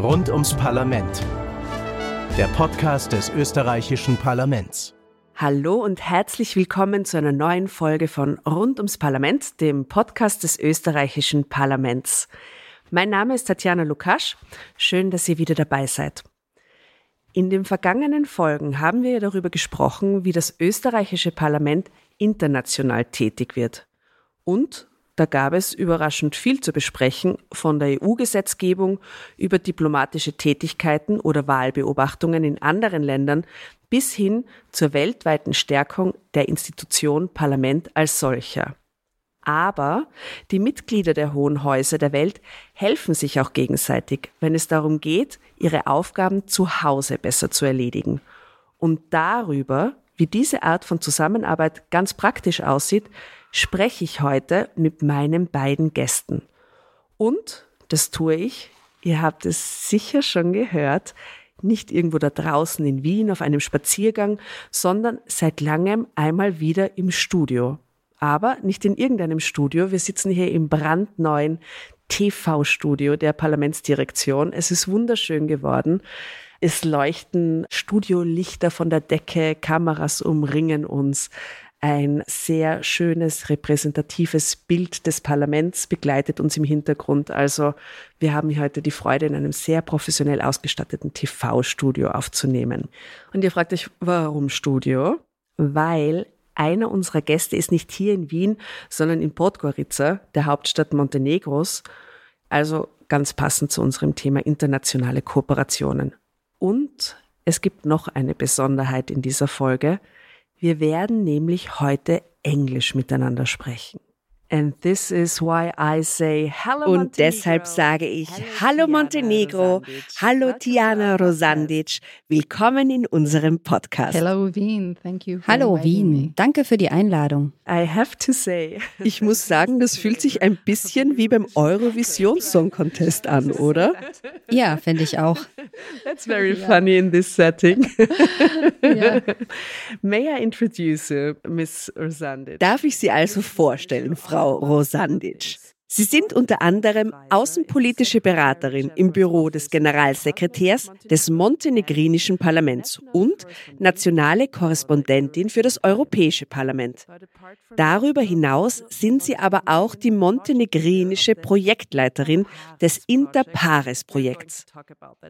Rund ums Parlament. Der Podcast des österreichischen Parlaments. Hallo und herzlich willkommen zu einer neuen Folge von Rund ums Parlament, dem Podcast des österreichischen Parlaments. Mein Name ist Tatjana Lukasch. Schön, dass ihr wieder dabei seid. In den vergangenen Folgen haben wir darüber gesprochen, wie das österreichische Parlament international tätig wird und da gab es überraschend viel zu besprechen, von der EU-Gesetzgebung über diplomatische Tätigkeiten oder Wahlbeobachtungen in anderen Ländern bis hin zur weltweiten Stärkung der Institution Parlament als solcher. Aber die Mitglieder der hohen Häuser der Welt helfen sich auch gegenseitig, wenn es darum geht, ihre Aufgaben zu Hause besser zu erledigen. Und darüber, wie diese Art von Zusammenarbeit ganz praktisch aussieht, spreche ich heute mit meinen beiden Gästen. Und das tue ich, ihr habt es sicher schon gehört, nicht irgendwo da draußen in Wien auf einem Spaziergang, sondern seit langem einmal wieder im Studio. Aber nicht in irgendeinem Studio, wir sitzen hier im brandneuen TV-Studio der Parlamentsdirektion. Es ist wunderschön geworden. Es leuchten Studiolichter von der Decke, Kameras umringen uns. Ein sehr schönes, repräsentatives Bild des Parlaments begleitet uns im Hintergrund. Also wir haben heute die Freude, in einem sehr professionell ausgestatteten TV-Studio aufzunehmen. Und ihr fragt euch, warum Studio? Weil einer unserer Gäste ist nicht hier in Wien, sondern in Podgorica, der Hauptstadt Montenegros. Also ganz passend zu unserem Thema internationale Kooperationen. Und es gibt noch eine Besonderheit in dieser Folge. Wir werden nämlich heute Englisch miteinander sprechen. And this is why I say hello Und deshalb sage ich Hallo Montenegro, Hallo Tiana Rosandic, willkommen in unserem Podcast. Hello Wien, thank you. Hallo Wien, danke für die Einladung. I have to say, ich muss sagen, das fühlt sich ein bisschen wie beim Eurovision Song Contest an, oder? Ja, finde ich auch. That's very funny in this setting. yeah. May I introduce you, Miss Rosandic? Darf ich Sie also vorstellen, Frau Frau Rosandic. Sie sind unter anderem außenpolitische Beraterin im Büro des Generalsekretärs des montenegrinischen Parlaments und nationale Korrespondentin für das Europäische Parlament. Darüber hinaus sind sie aber auch die montenegrinische Projektleiterin des Interpares-Projekts.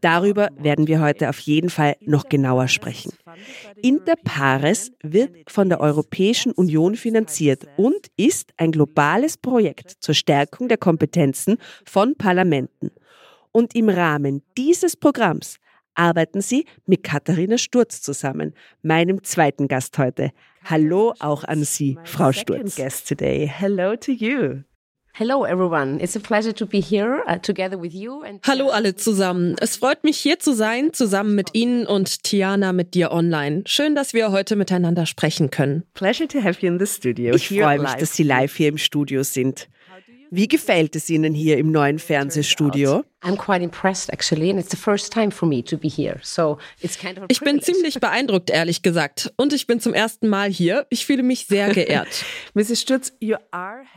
Darüber werden wir heute auf jeden Fall noch genauer sprechen. Interpares wird von der Europäischen Union finanziert und ist ein globales Projekt zur Stärkung Stärkung der Kompetenzen von Parlamenten. Und im Rahmen dieses Programms arbeiten sie mit Katharina Sturz zusammen, meinem zweiten Gast heute. Hallo auch an Sie, Frau Sturz. Guest today. Hello to you. Hello everyone. It's a pleasure to be here uh, together with you and Hallo alle zusammen. Es freut mich hier zu sein, zusammen mit Ihnen und Tiana mit dir online. Schön, dass wir heute miteinander sprechen können. Pleasure to have you in the studio. Ich freue mich, dass Sie live hier im Studio sind. Wie gefällt es Ihnen hier im neuen Fernsehstudio? Ich bin ziemlich beeindruckt, ehrlich gesagt. Und ich bin zum ersten Mal hier. Ich fühle mich sehr geehrt. Mrs. Stutz,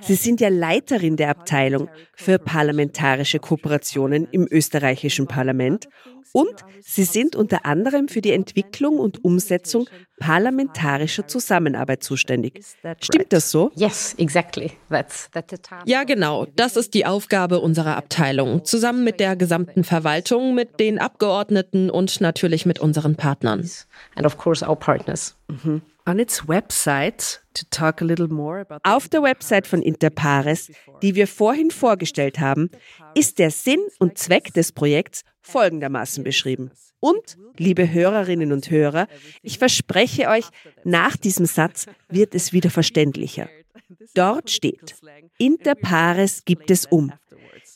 Sie sind ja Leiterin der Abteilung für parlamentarische Kooperationen im österreichischen Parlament und sie sind unter anderem für die Entwicklung und Umsetzung parlamentarischer Zusammenarbeit zuständig. Stimmt das so? Yes, exactly. That's, that's ja, genau. Das ist die Aufgabe unserer Abteilung, zusammen mit der gesamten Verwaltung, mit den Abgeordneten und natürlich mit unseren Partnern. And of course our partners. Mhm. On its website, to talk a little more about Auf der Website von Interpares, die wir vorhin vorgestellt haben, ist der Sinn und Zweck des Projekts folgendermaßen beschrieben. Und, liebe Hörerinnen und Hörer, ich verspreche euch, nach diesem Satz wird es wieder verständlicher. Dort steht, Interpares gibt es um,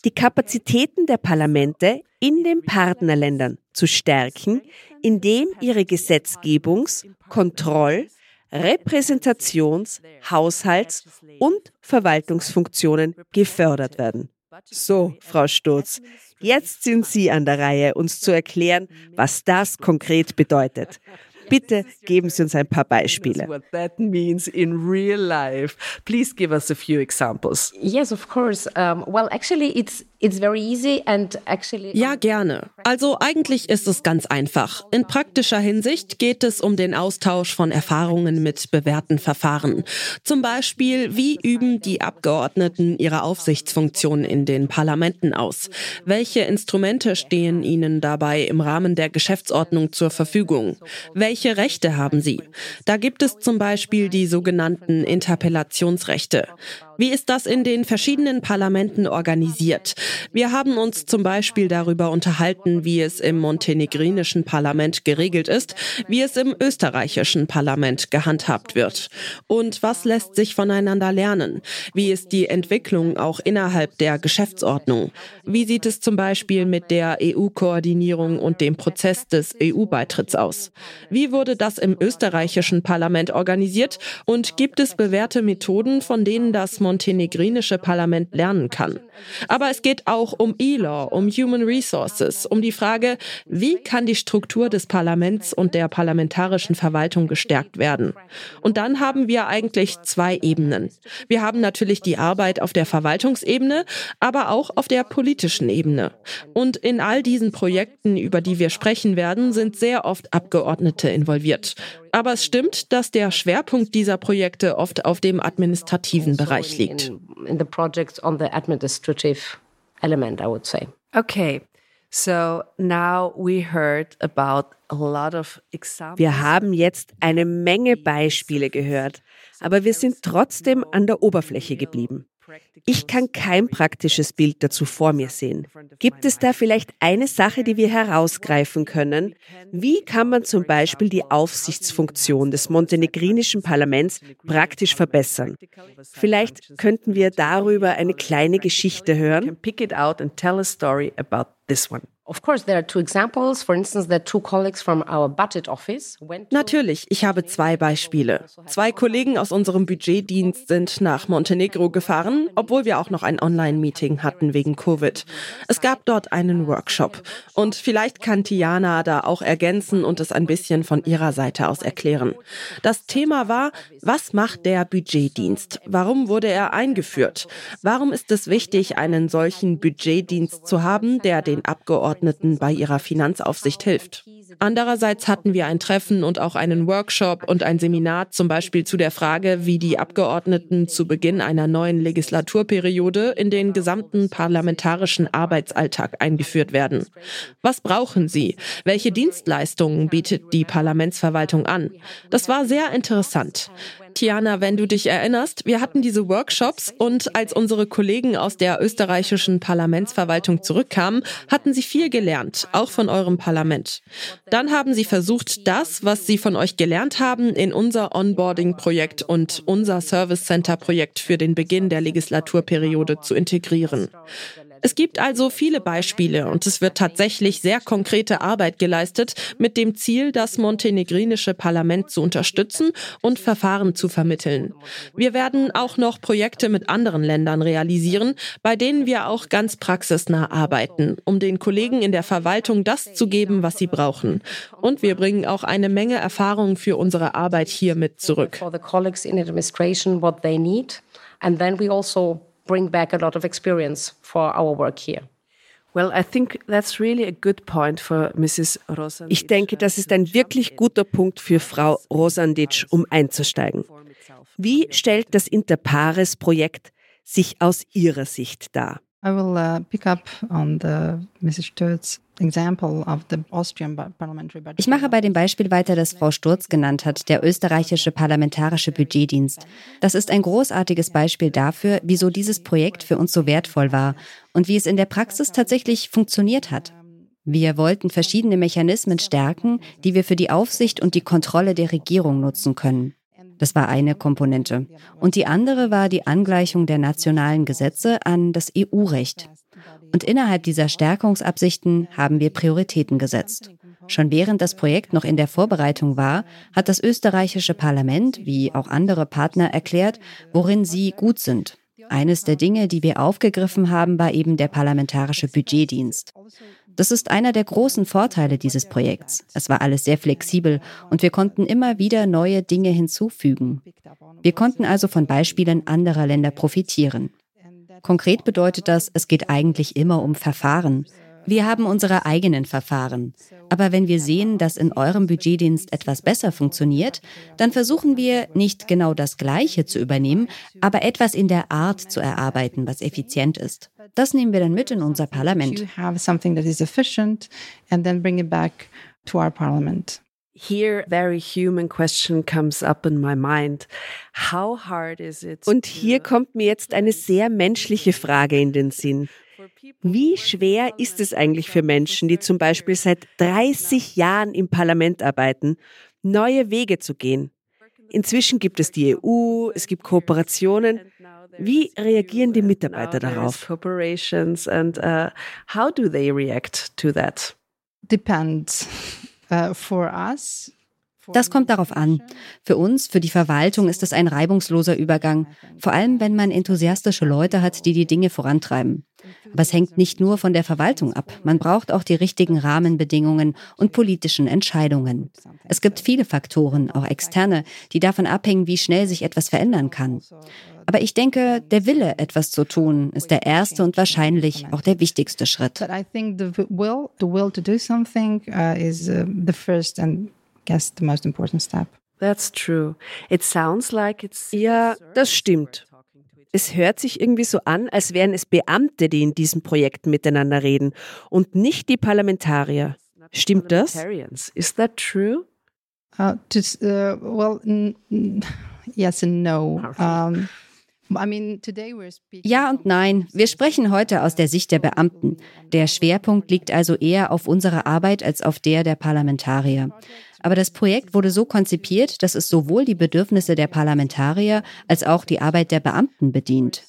die Kapazitäten der Parlamente in den Partnerländern zu stärken, indem ihre Gesetzgebungs-, Kontroll-, Repräsentations-, Haushalts- und Verwaltungsfunktionen gefördert werden. So, Frau Sturz, jetzt sind Sie an der Reihe, uns zu erklären, was das konkret bedeutet. Bitte geben Sie uns ein paar Beispiele. What that means in real life. Please give us a few examples. Yes, of course. Um, well, actually, it's Ja, gerne. Also eigentlich ist es ganz einfach. In praktischer Hinsicht geht es um den Austausch von Erfahrungen mit bewährten Verfahren. Zum Beispiel, wie üben die Abgeordneten ihre Aufsichtsfunktion in den Parlamenten aus? Welche Instrumente stehen ihnen dabei im Rahmen der Geschäftsordnung zur Verfügung? Welche Rechte haben sie? Da gibt es zum Beispiel die sogenannten Interpellationsrechte. Wie ist das in den verschiedenen Parlamenten organisiert? Wir haben uns zum Beispiel darüber unterhalten, wie es im montenegrinischen Parlament geregelt ist, wie es im österreichischen Parlament gehandhabt wird. Und was lässt sich voneinander lernen? Wie ist die Entwicklung auch innerhalb der Geschäftsordnung? Wie sieht es zum Beispiel mit der EU-Koordinierung und dem Prozess des EU-Beitritts aus? Wie wurde das im österreichischen Parlament organisiert? Und gibt es bewährte Methoden, von denen das montenegrinische Parlament lernen kann. Aber es geht auch um E-Law, um Human Resources, um die Frage, wie kann die Struktur des Parlaments und der parlamentarischen Verwaltung gestärkt werden. Und dann haben wir eigentlich zwei Ebenen. Wir haben natürlich die Arbeit auf der Verwaltungsebene, aber auch auf der politischen Ebene. Und in all diesen Projekten, über die wir sprechen werden, sind sehr oft Abgeordnete involviert. Aber es stimmt, dass der Schwerpunkt dieser Projekte oft auf dem administrativen Bereich liegt. Okay. So now we heard about a lot of examples. Wir haben jetzt eine Menge Beispiele gehört, aber wir sind trotzdem an der Oberfläche geblieben. Ich kann kein praktisches Bild dazu vor mir sehen. Gibt es da vielleicht eine Sache, die wir herausgreifen können? Wie kann man zum Beispiel die Aufsichtsfunktion des montenegrinischen Parlaments praktisch verbessern? Vielleicht könnten wir darüber eine kleine Geschichte hören. Pick it out and tell a story about this one. Natürlich, ich habe zwei Beispiele. Zwei Kollegen aus unserem Budgetdienst sind nach Montenegro gefahren, obwohl wir auch noch ein Online-Meeting hatten wegen Covid. Es gab dort einen Workshop und vielleicht kann Tiana da auch ergänzen und es ein bisschen von ihrer Seite aus erklären. Das Thema war, was macht der Budgetdienst? Warum wurde er eingeführt? Warum ist es wichtig, einen solchen Budgetdienst zu haben, der den Abgeordneten Abgeordneten bei ihrer Finanzaufsicht hilft. Andererseits hatten wir ein Treffen und auch einen Workshop und ein Seminar zum Beispiel zu der Frage, wie die Abgeordneten zu Beginn einer neuen Legislaturperiode in den gesamten parlamentarischen Arbeitsalltag eingeführt werden. Was brauchen sie? Welche Dienstleistungen bietet die Parlamentsverwaltung an? Das war sehr interessant. Tiana, wenn du dich erinnerst, wir hatten diese Workshops und als unsere Kollegen aus der österreichischen Parlamentsverwaltung zurückkamen, hatten sie viel gelernt, auch von eurem Parlament. Dann haben sie versucht, das, was sie von euch gelernt haben, in unser Onboarding-Projekt und unser Service Center-Projekt für den Beginn der Legislaturperiode zu integrieren. Es gibt also viele Beispiele und es wird tatsächlich sehr konkrete Arbeit geleistet mit dem Ziel, das montenegrinische Parlament zu unterstützen und Verfahren zu vermitteln. Wir werden auch noch Projekte mit anderen Ländern realisieren, bei denen wir auch ganz praxisnah arbeiten, um den Kollegen in der Verwaltung das zu geben, was sie brauchen. Und wir bringen auch eine Menge Erfahrung für unsere Arbeit hier mit zurück. And then we also bring back a lot of experience for our work here. Well, I think that's really a good point for Mrs. Rosandic. Ich denke, das ist ein wirklich guter Punkt für Frau Rosandic, um einzusteigen. Wie stellt das Interpares-Projekt sich aus Ihrer Sicht dar? I will uh, pick up on the Mrs. Sturz ich mache bei dem Beispiel weiter, das Frau Sturz genannt hat, der österreichische parlamentarische Budgetdienst. Das ist ein großartiges Beispiel dafür, wieso dieses Projekt für uns so wertvoll war und wie es in der Praxis tatsächlich funktioniert hat. Wir wollten verschiedene Mechanismen stärken, die wir für die Aufsicht und die Kontrolle der Regierung nutzen können. Das war eine Komponente. Und die andere war die Angleichung der nationalen Gesetze an das EU-Recht. Und innerhalb dieser Stärkungsabsichten haben wir Prioritäten gesetzt. Schon während das Projekt noch in der Vorbereitung war, hat das österreichische Parlament, wie auch andere Partner, erklärt, worin sie gut sind. Eines der Dinge, die wir aufgegriffen haben, war eben der parlamentarische Budgetdienst. Das ist einer der großen Vorteile dieses Projekts. Es war alles sehr flexibel und wir konnten immer wieder neue Dinge hinzufügen. Wir konnten also von Beispielen anderer Länder profitieren. Konkret bedeutet das, es geht eigentlich immer um Verfahren. Wir haben unsere eigenen Verfahren. Aber wenn wir sehen, dass in eurem Budgetdienst etwas besser funktioniert, dann versuchen wir nicht genau das Gleiche zu übernehmen, aber etwas in der Art zu erarbeiten, was effizient ist. Das nehmen wir dann mit in unser Parlament. Here, very human question comes up in my mind. How hard is it? Und hier kommt mir jetzt eine sehr menschliche Frage in den Sinn. Wie schwer ist es eigentlich für Menschen, die zum Beispiel seit 30 Jahren im Parlament arbeiten, neue Wege zu gehen? Inzwischen gibt es die EU, es gibt Kooperationen. Wie reagieren die Mitarbeiter darauf? Uh, how do they react to that? Depends. For us, das kommt darauf an. Für uns, für die Verwaltung ist es ein reibungsloser Übergang, vor allem wenn man enthusiastische Leute hat, die die Dinge vorantreiben. Aber es hängt nicht nur von der Verwaltung ab. Man braucht auch die richtigen Rahmenbedingungen und politischen Entscheidungen. Es gibt viele Faktoren, auch externe, die davon abhängen, wie schnell sich etwas verändern kann. Aber ich denke, der Wille, etwas zu tun, ist der erste und wahrscheinlich auch der wichtigste Schritt. But I think the will, the will to do something uh, is uh, the first and guess the most important step. That's true. It sounds like it's Ja, das stimmt. Es hört sich irgendwie so an, als wären es Beamte, die in diesem Projekt miteinander reden und nicht die Parlamentarier. Stimmt das? Is that true? Uh, just, uh, well, yes and no. Um, ja und nein. Wir sprechen heute aus der Sicht der Beamten. Der Schwerpunkt liegt also eher auf unserer Arbeit als auf der der Parlamentarier. Aber das Projekt wurde so konzipiert, dass es sowohl die Bedürfnisse der Parlamentarier als auch die Arbeit der Beamten bedient.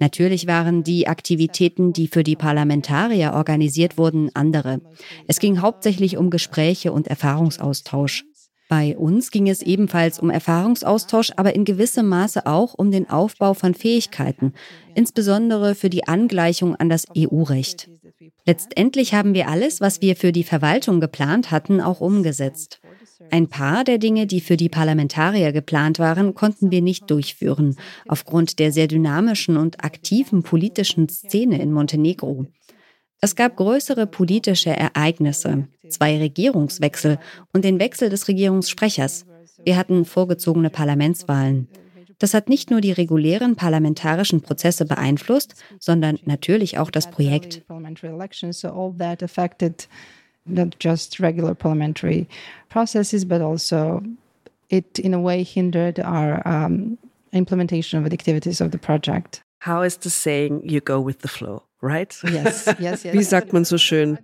Natürlich waren die Aktivitäten, die für die Parlamentarier organisiert wurden, andere. Es ging hauptsächlich um Gespräche und Erfahrungsaustausch. Bei uns ging es ebenfalls um Erfahrungsaustausch, aber in gewissem Maße auch um den Aufbau von Fähigkeiten, insbesondere für die Angleichung an das EU-Recht. Letztendlich haben wir alles, was wir für die Verwaltung geplant hatten, auch umgesetzt. Ein paar der Dinge, die für die Parlamentarier geplant waren, konnten wir nicht durchführen, aufgrund der sehr dynamischen und aktiven politischen Szene in Montenegro. Es gab größere politische Ereignisse, zwei Regierungswechsel und den Wechsel des Regierungssprechers. Wir hatten vorgezogene Parlamentswahlen. Das hat nicht nur die regulären parlamentarischen Prozesse beeinflusst, sondern natürlich auch das Projekt. Not just regular parliamentary processes, but also it in a way hindered our um, implementation of the activities of the project. How is the saying you go with the flow? Right? Yes, yes, yes. Wie sagt man so schön?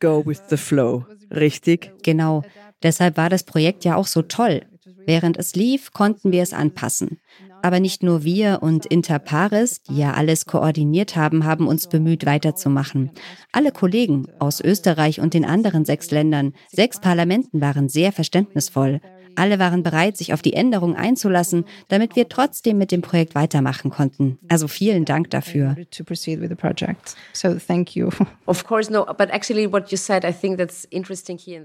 Go with the flow, richtig? Genau. Deshalb war das Projekt ja auch so toll. Während es lief, konnten wir es anpassen. Aber nicht nur wir und Interpares, die ja alles koordiniert haben, haben uns bemüht, weiterzumachen. Alle Kollegen aus Österreich und den anderen sechs Ländern, sechs Parlamenten waren sehr verständnisvoll. Alle waren bereit, sich auf die Änderung einzulassen, damit wir trotzdem mit dem Projekt weitermachen konnten. Also vielen Dank dafür.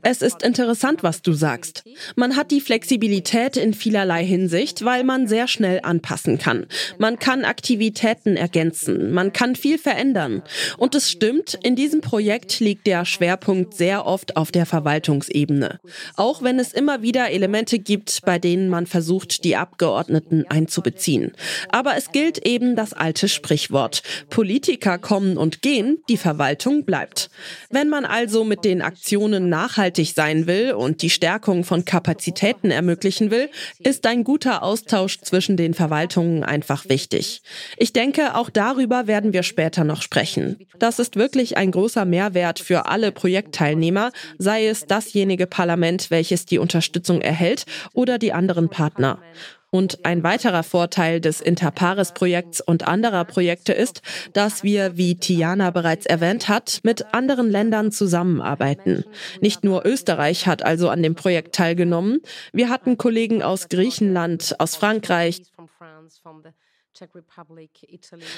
Es ist interessant, was du sagst. Man hat die Flexibilität in vielerlei Hinsicht, weil man sehr schnell anpassen kann. Man kann Aktivitäten ergänzen, man kann viel verändern. Und es stimmt, in diesem Projekt liegt der Schwerpunkt sehr oft auf der Verwaltungsebene. Auch wenn es immer wieder Elemente Elemente gibt, bei denen man versucht, die Abgeordneten einzubeziehen. Aber es gilt eben das alte Sprichwort. Politiker kommen und gehen, die Verwaltung bleibt. Wenn man also mit den Aktionen nachhaltig sein will und die Stärkung von Kapazitäten ermöglichen will, ist ein guter Austausch zwischen den Verwaltungen einfach wichtig. Ich denke, auch darüber werden wir später noch sprechen. Das ist wirklich ein großer Mehrwert für alle Projektteilnehmer, sei es dasjenige Parlament, welches die Unterstützung erhält, Geld oder die anderen Partner. Und ein weiterer Vorteil des Interpares-Projekts und anderer Projekte ist, dass wir, wie Tiana bereits erwähnt hat, mit anderen Ländern zusammenarbeiten. Nicht nur Österreich hat also an dem Projekt teilgenommen. Wir hatten Kollegen aus Griechenland, aus Frankreich.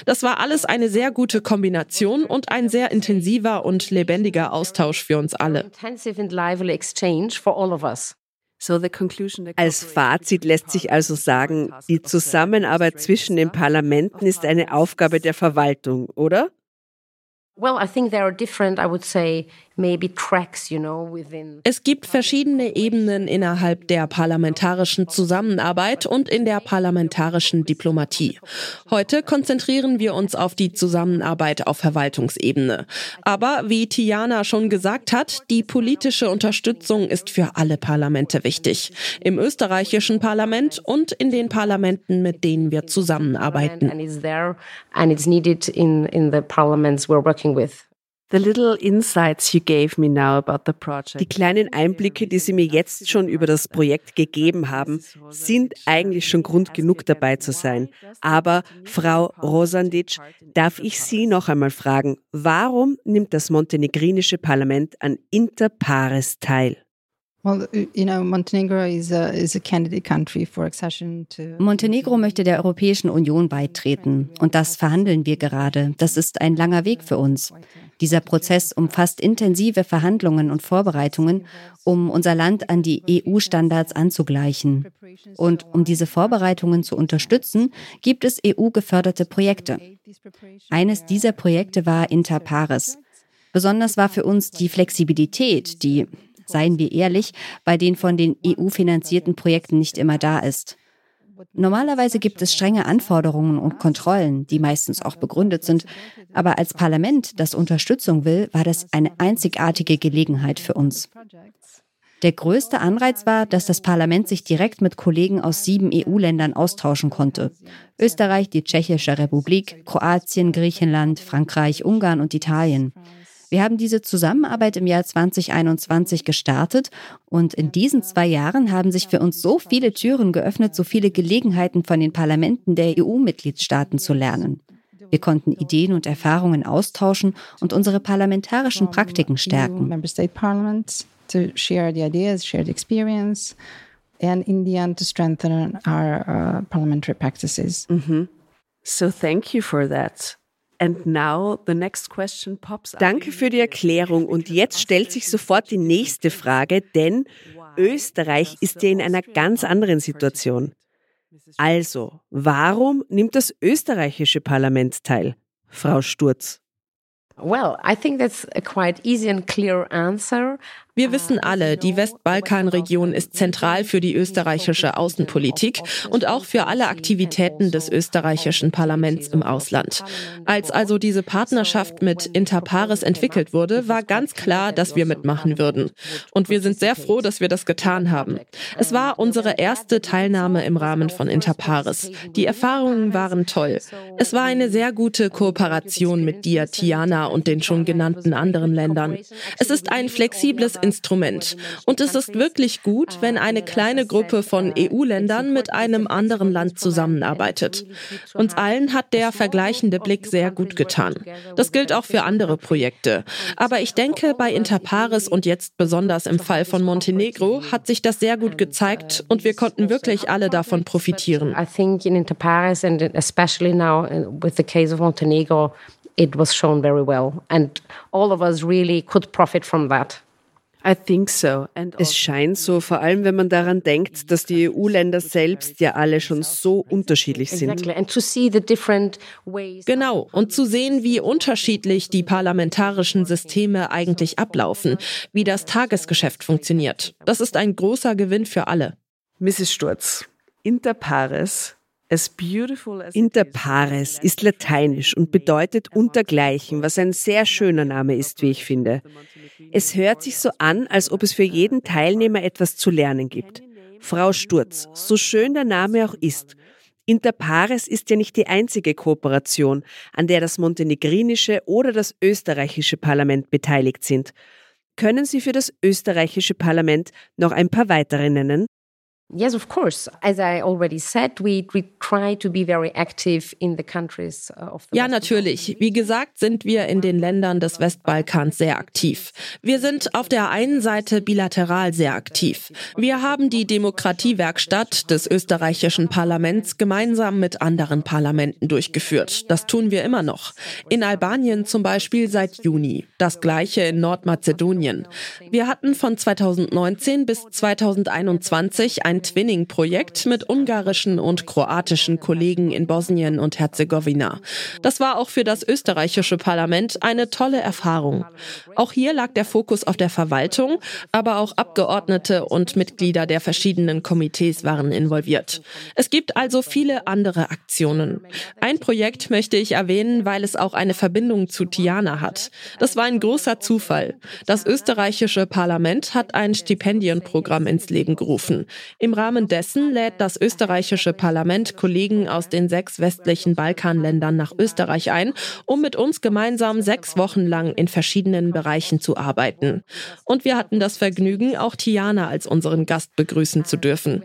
Das war alles eine sehr gute Kombination und ein sehr intensiver und lebendiger Austausch für uns alle. Als Fazit lässt sich also sagen, die Zusammenarbeit zwischen den Parlamenten ist eine Aufgabe der Verwaltung, oder? Well, I think there are different, I would say, es gibt verschiedene Ebenen innerhalb der parlamentarischen Zusammenarbeit und in der parlamentarischen Diplomatie. Heute konzentrieren wir uns auf die Zusammenarbeit auf Verwaltungsebene. Aber wie Tiana schon gesagt hat, die politische Unterstützung ist für alle Parlamente wichtig. Im österreichischen Parlament und in den Parlamenten, mit denen wir zusammenarbeiten. Die kleinen Einblicke, die Sie mir jetzt schon über das Projekt gegeben haben, sind eigentlich schon Grund genug dabei zu sein. Aber Frau Rosandic, darf ich Sie noch einmal fragen, warum nimmt das montenegrinische Parlament an Interpares teil? Montenegro möchte der Europäischen Union beitreten und das verhandeln wir gerade. Das ist ein langer Weg für uns. Dieser Prozess umfasst intensive Verhandlungen und Vorbereitungen, um unser Land an die EU-Standards anzugleichen. Und um diese Vorbereitungen zu unterstützen, gibt es EU-geförderte Projekte. Eines dieser Projekte war Interpares. Besonders war für uns die Flexibilität, die seien wir ehrlich, bei den von den EU finanzierten Projekten nicht immer da ist. Normalerweise gibt es strenge Anforderungen und Kontrollen, die meistens auch begründet sind, aber als Parlament, das Unterstützung will, war das eine einzigartige Gelegenheit für uns. Der größte Anreiz war, dass das Parlament sich direkt mit Kollegen aus sieben EU-Ländern austauschen konnte. Österreich, die Tschechische Republik, Kroatien, Griechenland, Frankreich, Ungarn und Italien. Wir haben diese Zusammenarbeit im Jahr 2021 gestartet und in diesen zwei Jahren haben sich für uns so viele Türen geöffnet, so viele Gelegenheiten von den Parlamenten der EU-Mitgliedstaaten zu lernen. Wir konnten Ideen und Erfahrungen austauschen und unsere parlamentarischen Praktiken stärken. and in the end to strengthen our uh, parliamentary practices. Mm -hmm. So thank you for that. Danke für die Erklärung. Und jetzt stellt sich sofort die nächste Frage, denn Österreich ist ja in einer ganz anderen Situation. Also, warum nimmt das österreichische Parlament teil? Frau Sturz. Well, I think that's a quite easy and clear answer. Wir wissen alle, die Westbalkanregion ist zentral für die österreichische Außenpolitik und auch für alle Aktivitäten des österreichischen Parlaments im Ausland. Als also diese Partnerschaft mit Interpares entwickelt wurde, war ganz klar, dass wir mitmachen würden. Und wir sind sehr froh, dass wir das getan haben. Es war unsere erste Teilnahme im Rahmen von Interpares. Die Erfahrungen waren toll. Es war eine sehr gute Kooperation mit dir, Tiana, und den schon genannten anderen Ländern. Es ist ein flexibles Instrument. Und es ist wirklich gut, wenn eine kleine Gruppe von EU-Ländern mit einem anderen Land zusammenarbeitet. Uns allen hat der vergleichende Blick sehr gut getan. Das gilt auch für andere Projekte. Aber ich denke, bei Interpares und jetzt besonders im Fall von Montenegro hat sich das sehr gut gezeigt und wir konnten wirklich alle davon profitieren. I think in Interpares and especially now with the case of Montenegro, it was shown very well and all of us really could profit from that. Es scheint so, vor allem wenn man daran denkt, dass die EU-Länder selbst ja alle schon so unterschiedlich sind. Genau, und zu sehen, wie unterschiedlich die parlamentarischen Systeme eigentlich ablaufen, wie das Tagesgeschäft funktioniert. Das ist ein großer Gewinn für alle. Mrs. Sturz, Inter pares Interpares ist lateinisch und bedeutet untergleichen, was ein sehr schöner Name ist, wie ich finde. Es hört sich so an, als ob es für jeden Teilnehmer etwas zu lernen gibt. Frau Sturz, so schön der Name auch ist, Interpares ist ja nicht die einzige Kooperation, an der das montenegrinische oder das österreichische Parlament beteiligt sind. Können Sie für das österreichische Parlament noch ein paar weitere nennen? Yes, of course. As I already said, we, we try to be very active in the countries uh, of the Ja, natürlich. Wie gesagt, sind wir in den Ländern des Westbalkans sehr aktiv. Wir sind auf der einen Seite bilateral sehr aktiv. Wir haben die Demokratiewerkstatt des österreichischen Parlaments gemeinsam mit anderen Parlamenten durchgeführt. Das tun wir immer noch. In Albanien zum Beispiel seit Juni. Das gleiche in Nordmazedonien. Wir hatten von 2019 bis 2021 ein Twinning-Projekt mit ungarischen und kroatischen Kollegen in Bosnien und Herzegowina. Das war auch für das österreichische Parlament eine tolle Erfahrung. Auch hier lag der Fokus auf der Verwaltung, aber auch Abgeordnete und Mitglieder der verschiedenen Komitees waren involviert. Es gibt also viele andere Aktionen. Ein Projekt möchte ich erwähnen, weil es auch eine Verbindung zu Tiana hat. Das war ein großer Zufall. Das österreichische Parlament hat ein Stipendienprogramm ins Leben gerufen. Im Rahmen dessen lädt das österreichische Parlament Kollegen aus den sechs westlichen Balkanländern nach Österreich ein, um mit uns gemeinsam sechs Wochen lang in verschiedenen Bereichen zu arbeiten. Und wir hatten das Vergnügen, auch Tiana als unseren Gast begrüßen zu dürfen.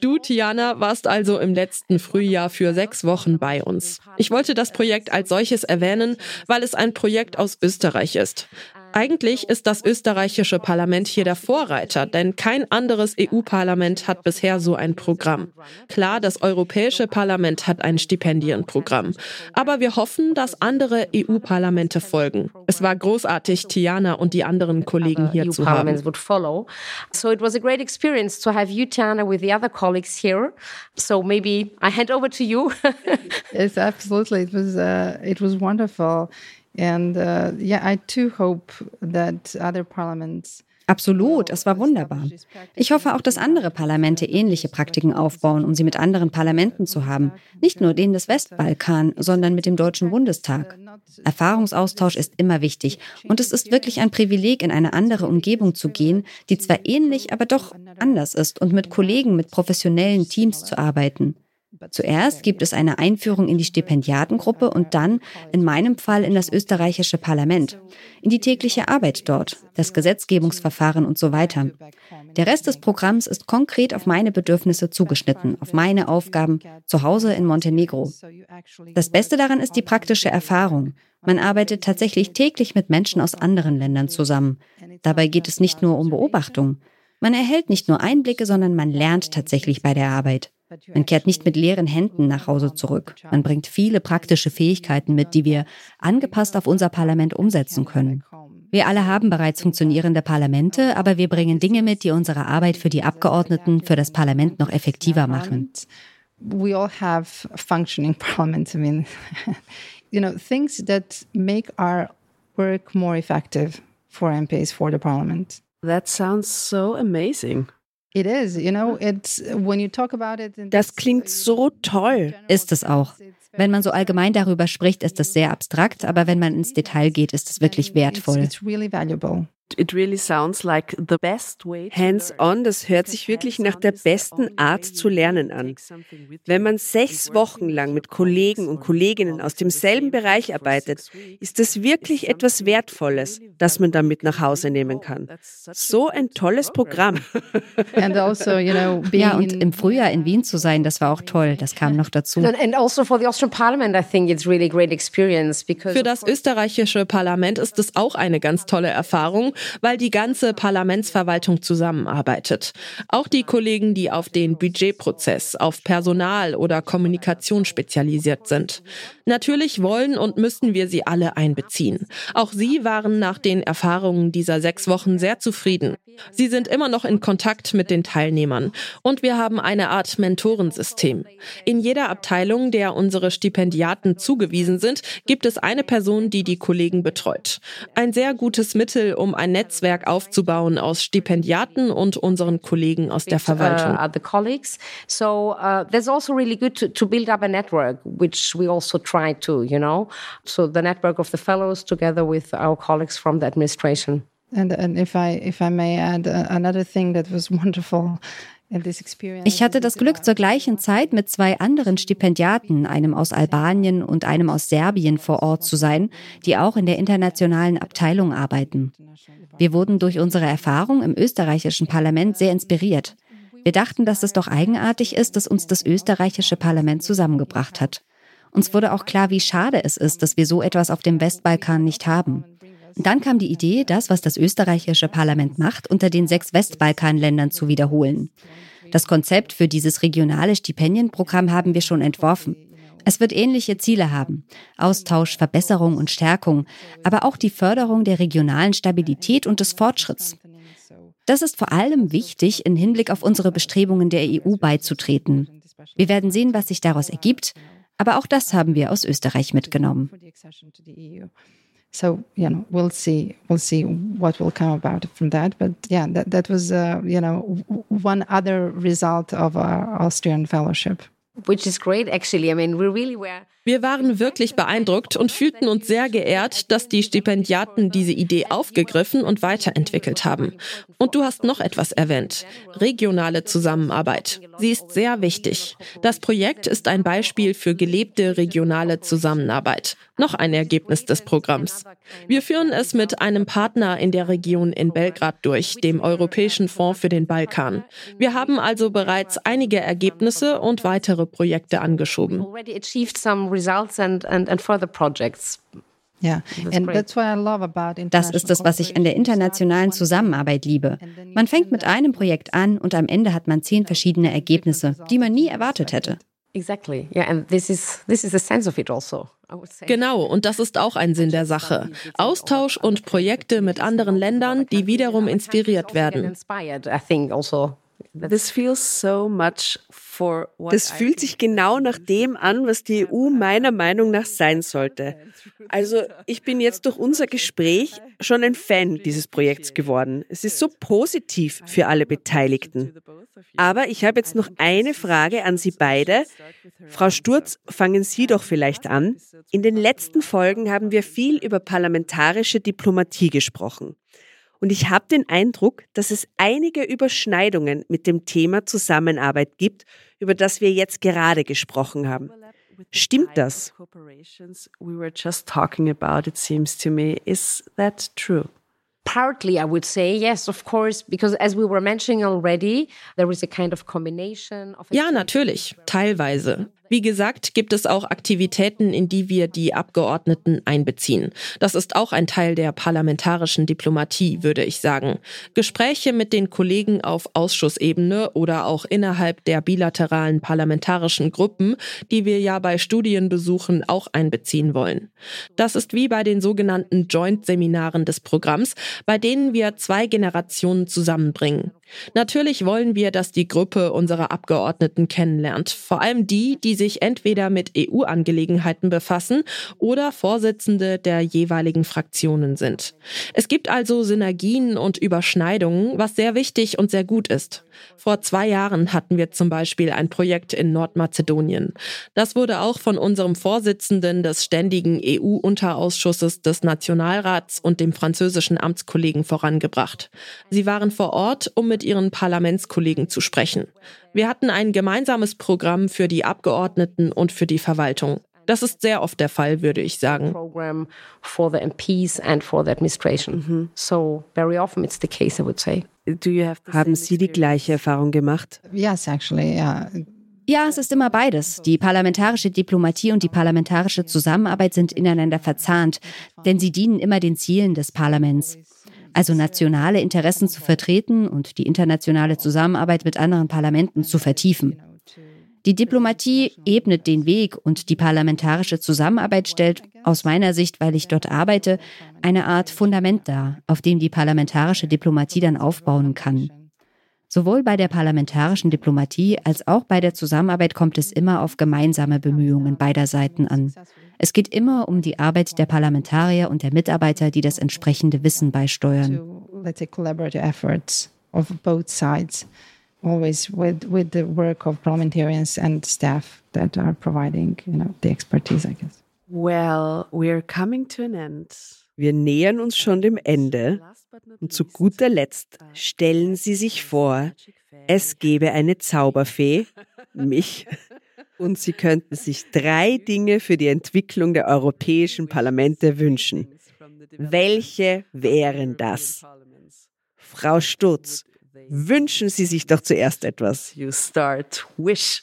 Du, Tiana, warst also im letzten Frühjahr für sechs Wochen bei uns. Ich wollte das Projekt als solches erwähnen, weil es ein Projekt aus Österreich ist. Eigentlich ist das österreichische Parlament hier der Vorreiter, denn kein anderes EU-Parlament hat bisher so ein Programm. Klar, das Europäische Parlament hat ein Stipendienprogramm. Aber wir hoffen, dass andere EU-Parlamente folgen. Es war großartig, Tiana und die anderen Kollegen hier zu haben. So it was a great experience to have you, Tiana, with the other colleagues here. So maybe I hand over to you. yes, absolutely. It was, uh, it was wonderful. And uh, yeah, I too hope that other parliaments Absolut, es war wunderbar. Ich hoffe auch, dass andere Parlamente ähnliche Praktiken aufbauen, um sie mit anderen Parlamenten zu haben. Nicht nur denen des Westbalkan, sondern mit dem Deutschen Bundestag. Erfahrungsaustausch ist immer wichtig und es ist wirklich ein Privileg, in eine andere Umgebung zu gehen, die zwar ähnlich, aber doch anders ist und mit Kollegen, mit professionellen Teams zu arbeiten. Zuerst gibt es eine Einführung in die Stipendiatengruppe und dann, in meinem Fall, in das österreichische Parlament, in die tägliche Arbeit dort, das Gesetzgebungsverfahren und so weiter. Der Rest des Programms ist konkret auf meine Bedürfnisse zugeschnitten, auf meine Aufgaben zu Hause in Montenegro. Das Beste daran ist die praktische Erfahrung. Man arbeitet tatsächlich täglich mit Menschen aus anderen Ländern zusammen. Dabei geht es nicht nur um Beobachtung. Man erhält nicht nur Einblicke, sondern man lernt tatsächlich bei der Arbeit. Man kehrt nicht mit leeren Händen nach Hause zurück. Man bringt viele praktische Fähigkeiten mit, die wir angepasst auf unser Parlament umsetzen können. Wir alle haben bereits funktionierende Parlamente, aber wir bringen Dinge mit, die unsere Arbeit für die Abgeordneten, für das Parlament noch effektiver machen. We all have functioning parliaments. I mean, you know, things that make our work more effective for MPs for the parliament. That sounds so amazing. Das klingt so toll. Ist es auch. Wenn man so allgemein darüber spricht, ist es sehr abstrakt, aber wenn man ins Detail geht, ist es wirklich wertvoll. It really sounds like the best way Hands-on, das hört sich wirklich nach der besten Art zu lernen an. Wenn man sechs Wochen lang mit Kollegen und Kolleginnen aus demselben Bereich arbeitet, ist das wirklich etwas Wertvolles, das man damit nach Hause nehmen kann. So ein tolles Programm. Also, ja, und im Frühjahr in Wien zu sein, das war auch toll. Das kam noch dazu. Also Für das österreichische Parlament ist es auch eine ganz tolle Erfahrung, weil die ganze Parlamentsverwaltung zusammenarbeitet. Auch die Kollegen, die auf den Budgetprozess, auf Personal oder Kommunikation spezialisiert sind. Natürlich wollen und müssen wir sie alle einbeziehen. Auch sie waren nach den Erfahrungen dieser sechs Wochen sehr zufrieden. Sie sind immer noch in Kontakt mit den Teilnehmern und wir haben eine Art Mentorensystem. In jeder Abteilung, der unsere Stipendiaten zugewiesen sind, gibt es eine Person, die die Kollegen betreut. Ein sehr gutes Mittel, um ein Netzwerk aufzubauen aus Stipendiaten und unseren Kollegen aus der Verwaltung. So uh, there's also really good to, to build up a network, which we also try to, you know, so the network of the fellows together with our colleagues from the administration. And, and if I if I may add uh, another thing that was wonderful ich hatte das Glück, zur gleichen Zeit mit zwei anderen Stipendiaten, einem aus Albanien und einem aus Serbien, vor Ort zu sein, die auch in der internationalen Abteilung arbeiten. Wir wurden durch unsere Erfahrung im österreichischen Parlament sehr inspiriert. Wir dachten, dass es doch eigenartig ist, dass uns das österreichische Parlament zusammengebracht hat. Uns wurde auch klar, wie schade es ist, dass wir so etwas auf dem Westbalkan nicht haben. Dann kam die Idee, das, was das österreichische Parlament macht, unter den sechs Westbalkanländern zu wiederholen. Das Konzept für dieses regionale Stipendienprogramm haben wir schon entworfen. Es wird ähnliche Ziele haben. Austausch, Verbesserung und Stärkung, aber auch die Förderung der regionalen Stabilität und des Fortschritts. Das ist vor allem wichtig im Hinblick auf unsere Bestrebungen der EU beizutreten. Wir werden sehen, was sich daraus ergibt, aber auch das haben wir aus Österreich mitgenommen. So you know, we'll see, we'll see what will come about from that. But yeah, that that was uh, you know one other result of our Austrian fellowship. Which is great, actually. I mean, we really were. Wir waren wirklich beeindruckt und fühlten uns sehr geehrt, dass die Stipendiaten diese Idee aufgegriffen und weiterentwickelt haben. Und du hast noch etwas erwähnt. Regionale Zusammenarbeit. Sie ist sehr wichtig. Das Projekt ist ein Beispiel für gelebte regionale Zusammenarbeit. Noch ein Ergebnis des Programms. Wir führen es mit einem Partner in der Region in Belgrad durch, dem Europäischen Fonds für den Balkan. Wir haben also bereits einige Ergebnisse und weitere Projekte angeschoben results and, and, and further projects. Das ist es, was ich an der internationalen Zusammenarbeit liebe. Man fängt mit einem Projekt an und am Ende hat man zehn verschiedene Ergebnisse, die man nie erwartet hätte. Genau, und das ist auch ein Sinn der Sache. Austausch und Projekte mit anderen Ländern, die wiederum inspiriert werden. Das fühlt sich genau nach dem an, was die EU meiner Meinung nach sein sollte. Also ich bin jetzt durch unser Gespräch schon ein Fan dieses Projekts geworden. Es ist so positiv für alle Beteiligten. Aber ich habe jetzt noch eine Frage an Sie beide. Frau Sturz, fangen Sie doch vielleicht an. In den letzten Folgen haben wir viel über parlamentarische Diplomatie gesprochen. Und ich habe den Eindruck, dass es einige Überschneidungen mit dem Thema Zusammenarbeit gibt, über das wir jetzt gerade gesprochen haben. Stimmt das? We were just talking about, it seems to me. Is that true? Partly, I would say, yes, of course, because as we were mentioning already, there is a kind of combination of. Ja, natürlich, teilweise. Wie gesagt, gibt es auch Aktivitäten, in die wir die Abgeordneten einbeziehen. Das ist auch ein Teil der parlamentarischen Diplomatie, würde ich sagen. Gespräche mit den Kollegen auf Ausschussebene oder auch innerhalb der bilateralen parlamentarischen Gruppen, die wir ja bei Studienbesuchen auch einbeziehen wollen. Das ist wie bei den sogenannten Joint-Seminaren des Programms, bei denen wir zwei Generationen zusammenbringen. Natürlich wollen wir, dass die Gruppe unsere Abgeordneten kennenlernt, vor allem die, die sich entweder mit EU-Angelegenheiten befassen oder Vorsitzende der jeweiligen Fraktionen sind. Es gibt also Synergien und Überschneidungen, was sehr wichtig und sehr gut ist. Vor zwei Jahren hatten wir zum Beispiel ein Projekt in Nordmazedonien. Das wurde auch von unserem Vorsitzenden des ständigen EU-Unterausschusses des Nationalrats und dem französischen Amtskollegen vorangebracht. Sie waren vor Ort, um mit ihren Parlamentskollegen zu sprechen. Wir hatten ein gemeinsames Programm für die Abgeordneten und für die Verwaltung. Das ist sehr oft der Fall, würde ich sagen. Mhm. So very often it's the case, I would say. Haben Sie die gleiche Erfahrung gemacht? Yes, actually, yeah. Ja, es ist immer beides. Die parlamentarische Diplomatie und die parlamentarische Zusammenarbeit sind ineinander verzahnt, denn sie dienen immer den Zielen des Parlaments also nationale Interessen zu vertreten und die internationale Zusammenarbeit mit anderen Parlamenten zu vertiefen. Die Diplomatie ebnet den Weg und die parlamentarische Zusammenarbeit stellt, aus meiner Sicht, weil ich dort arbeite, eine Art Fundament dar, auf dem die parlamentarische Diplomatie dann aufbauen kann. Sowohl bei der parlamentarischen Diplomatie als auch bei der Zusammenarbeit kommt es immer auf gemeinsame Bemühungen beider Seiten an. Es geht immer um die Arbeit der Parlamentarier und der Mitarbeiter, die das entsprechende Wissen beisteuern. always with with the work of parliamentarians and staff that are providing you know the expertise i guess well we're coming to an end wir nähern uns schon dem Ende und zu guter Letzt stellen Sie sich vor, es gäbe eine Zauberfee, mich, und Sie könnten sich drei Dinge für die Entwicklung der europäischen Parlamente wünschen. Welche wären das? Frau Sturz, Wünschen Sie sich doch zuerst etwas. You start wish.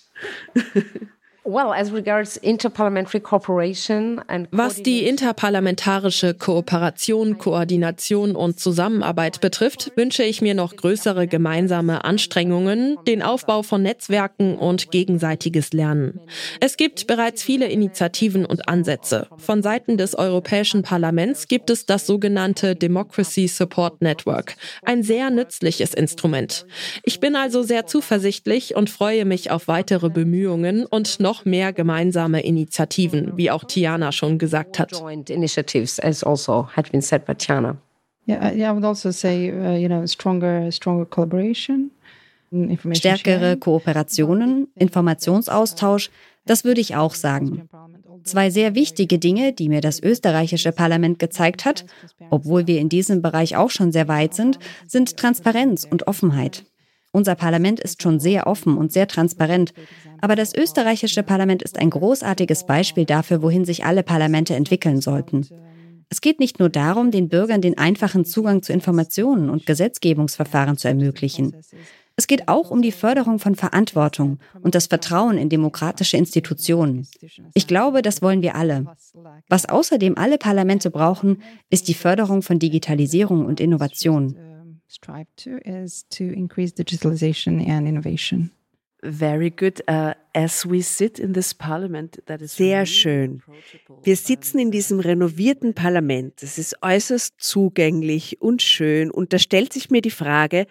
Well, as regards interparliamentary cooperation and Was die interparlamentarische Kooperation, Koordination und Zusammenarbeit betrifft, wünsche ich mir noch größere gemeinsame Anstrengungen, den Aufbau von Netzwerken und gegenseitiges Lernen. Es gibt bereits viele Initiativen und Ansätze. Von Seiten des Europäischen Parlaments gibt es das sogenannte Democracy Support Network, ein sehr nützliches Instrument. Ich bin also sehr zuversichtlich und freue mich auf weitere Bemühungen und noch mehr gemeinsame Initiativen, wie auch Tiana schon gesagt hat. joint initiatives, as also Stärkere. Kooperationen, Informationsaustausch, das würde ich auch sagen. Zwei sehr wichtige Dinge, die mir das österreichische Parlament gezeigt hat, obwohl wir in diesem Bereich auch schon sehr weit sind, sind Transparenz und Offenheit. Unser Parlament ist schon sehr offen und sehr transparent, aber das österreichische Parlament ist ein großartiges Beispiel dafür, wohin sich alle Parlamente entwickeln sollten. Es geht nicht nur darum, den Bürgern den einfachen Zugang zu Informationen und Gesetzgebungsverfahren zu ermöglichen. Es geht auch um die Förderung von Verantwortung und das Vertrauen in demokratische Institutionen. Ich glaube, das wollen wir alle. Was außerdem alle Parlamente brauchen, ist die Förderung von Digitalisierung und Innovation. Strive to is to increase digitalization and innovation. Very good. Uh, as we sit in this parliament, that is Sehr really schön. Wir sitzen in diesem renovierten Parlament. Es ist äußerst zugänglich und schön. Und da stellt sich mir die Frage,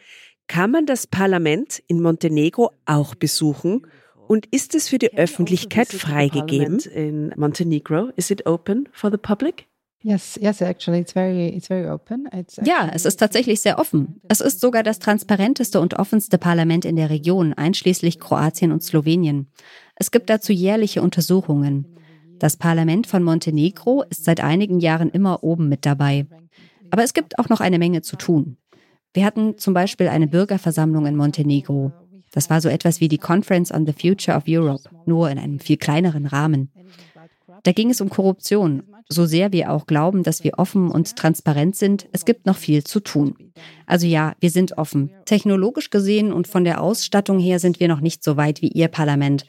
kann man das Parlament in Montenegro auch besuchen? Und ist es für die Öffentlichkeit Visit the freigegeben? parliament In Montenegro, is it open for the public? Yes, yes, actually, it's very, it's very open. It's Ja, es ist tatsächlich sehr offen. Es ist sogar das transparenteste und offenste Parlament in der Region, einschließlich Kroatien und Slowenien. Es gibt dazu jährliche Untersuchungen. Das Parlament von Montenegro ist seit einigen Jahren immer oben mit dabei. Aber es gibt auch noch eine Menge zu tun. Wir hatten zum Beispiel eine Bürgerversammlung in Montenegro. Das war so etwas wie die Conference on the Future of Europe, nur in einem viel kleineren Rahmen. Da ging es um Korruption. So sehr wir auch glauben, dass wir offen und transparent sind, es gibt noch viel zu tun. Also ja, wir sind offen. Technologisch gesehen und von der Ausstattung her sind wir noch nicht so weit wie Ihr Parlament.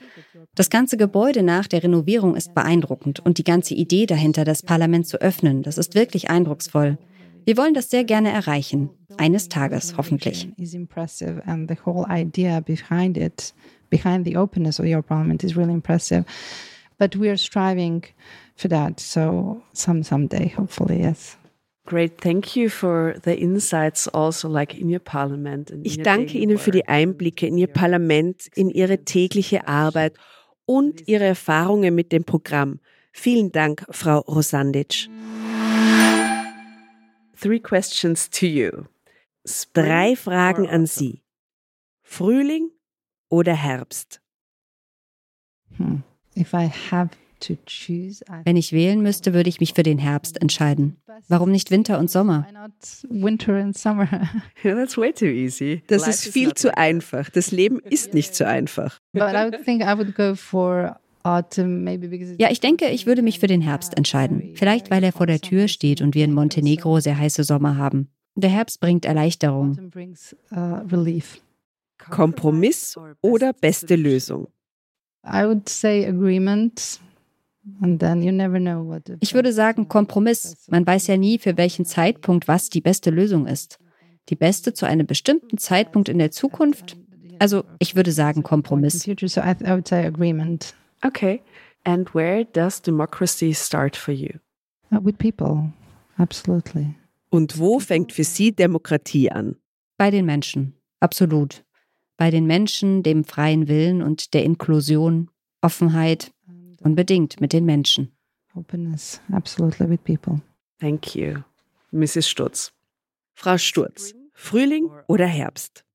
Das ganze Gebäude nach der Renovierung ist beeindruckend und die ganze Idee dahinter, das Parlament zu öffnen, das ist wirklich eindrucksvoll. Wir wollen das sehr gerne erreichen. Eines Tages, hoffentlich. behind the openness of your parliament is really impressive but we are striving for that so some someday hopefully yes Great. Thank you for the insights also like in your parliament. and in Ich your danke Ihnen für die. Einblicke in Ihr Parlament, in Ihre tägliche Arbeit und Ihre Erfahrungen mit dem Programm. Vielen Dank, Frau Rosandic. Three questions to you. Drei Fragen an? Sie. Frühling oder Herbst? Hmm. If i have to choose I Wenn ich wählen müsste, würde ich mich für den Herbst entscheiden. Warum nicht Winter und Sommer? why not winter and summer Yeah, that's way too easy. Das ist is viel zu einfach. Das Leben ist nicht so einfach. but i would think i would go for autumn maybe because it's Ja, ich denke, ich würde mich für den Herbst entscheiden. Vielleicht, weil er vor der Tür steht und wir in Montenegro sehr heiße Sommer haben. Der Herbst bringt Erleichterung. autumn brings uh, relief Kompromiss oder beste Lösung? Ich würde sagen Kompromiss. Man weiß ja nie, für welchen Zeitpunkt was die beste Lösung ist. Die beste zu einem bestimmten Zeitpunkt in der Zukunft? Also, ich würde sagen in Kompromiss. future so I, I would say agreement Okay. And where does democracy start for you? uh, with people absolutely Und wo fängt für Sie Demokratie an? Bei den Menschen. Absolut. Bei den Menschen, dem freien Willen und der Inklusion, Offenheit, unbedingt mit den Menschen. openness absolutely with people Thank you. Mrs. Stutz. Frau Sturz, Frühling oder Herbst?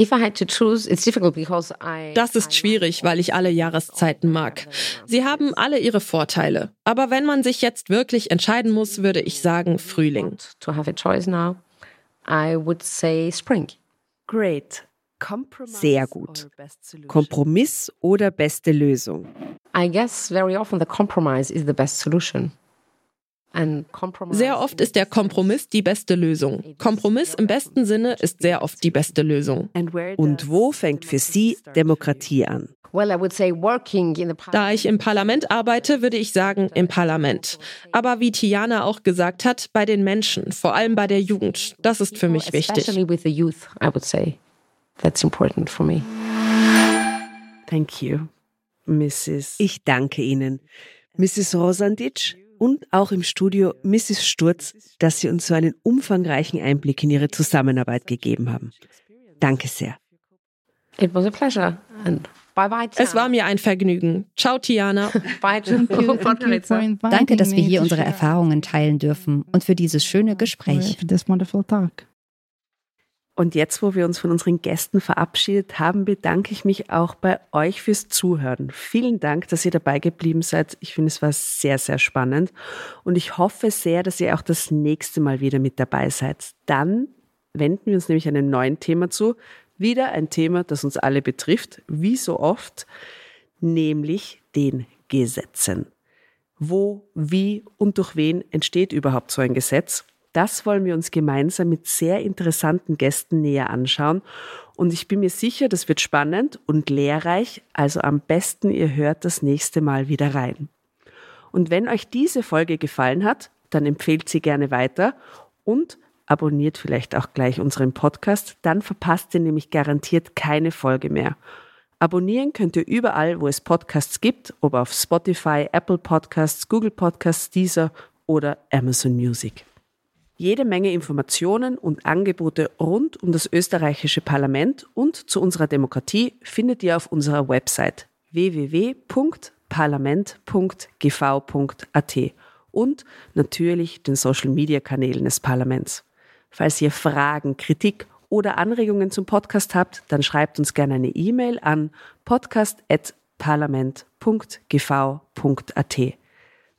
If I had to choose, it's difficult because I. Das ist schwierig, weil ich alle Jahreszeiten mag. Sie haben alle ihre Vorteile. Aber wenn man sich jetzt wirklich entscheiden muss, würde ich sagen Frühling. To have a choice now, I would say spring. Great. Sehr gut. Kompromiss oder beste Lösung? I guess very often the compromise is the best solution. Sehr oft ist der Kompromiss die beste Lösung. Kompromiss im besten Sinne ist sehr oft die beste Lösung. Und wo fängt für Sie Demokratie an? Da ich im Parlament arbeite, würde ich sagen im Parlament. Aber wie Tiana auch gesagt hat, bei den Menschen, vor allem bei der Jugend. Das ist für mich wichtig. That's important for me. Thank you, Mrs. Ich danke Ihnen, Mrs. Rosandic und auch im Studio Mrs. Sturz, dass Sie uns so einen umfangreichen Einblick in Ihre Zusammenarbeit gegeben haben. Danke sehr. It was a pleasure. And bye bye. Es war mir ein Vergnügen. Ciao, Tiana. bye. Danke, dass wir hier unsere Erfahrungen teilen dürfen und für dieses schöne Gespräch. Und jetzt, wo wir uns von unseren Gästen verabschiedet haben, bedanke ich mich auch bei euch fürs Zuhören. Vielen Dank, dass ihr dabei geblieben seid. Ich finde, es war sehr, sehr spannend. Und ich hoffe sehr, dass ihr auch das nächste Mal wieder mit dabei seid. Dann wenden wir uns nämlich einem neuen Thema zu. Wieder ein Thema, das uns alle betrifft, wie so oft, nämlich den Gesetzen. Wo, wie und durch wen entsteht überhaupt so ein Gesetz? Das wollen wir uns gemeinsam mit sehr interessanten Gästen näher anschauen. Und ich bin mir sicher, das wird spannend und lehrreich. Also am besten, ihr hört das nächste Mal wieder rein. Und wenn euch diese Folge gefallen hat, dann empfehlt sie gerne weiter und abonniert vielleicht auch gleich unseren Podcast. Dann verpasst ihr nämlich garantiert keine Folge mehr. Abonnieren könnt ihr überall, wo es Podcasts gibt, ob auf Spotify, Apple Podcasts, Google Podcasts, Deezer oder Amazon Music. Jede Menge Informationen und Angebote rund um das österreichische Parlament und zu unserer Demokratie findet ihr auf unserer Website www.parlament.gv.at und natürlich den Social-Media-Kanälen des Parlaments. Falls ihr Fragen, Kritik oder Anregungen zum Podcast habt, dann schreibt uns gerne eine E-Mail an podcast.parlament.gv.at.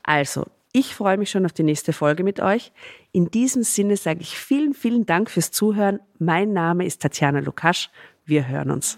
Also, ich freue mich schon auf die nächste Folge mit euch. In diesem Sinne sage ich vielen, vielen Dank fürs Zuhören. Mein Name ist Tatjana Lukasch. Wir hören uns.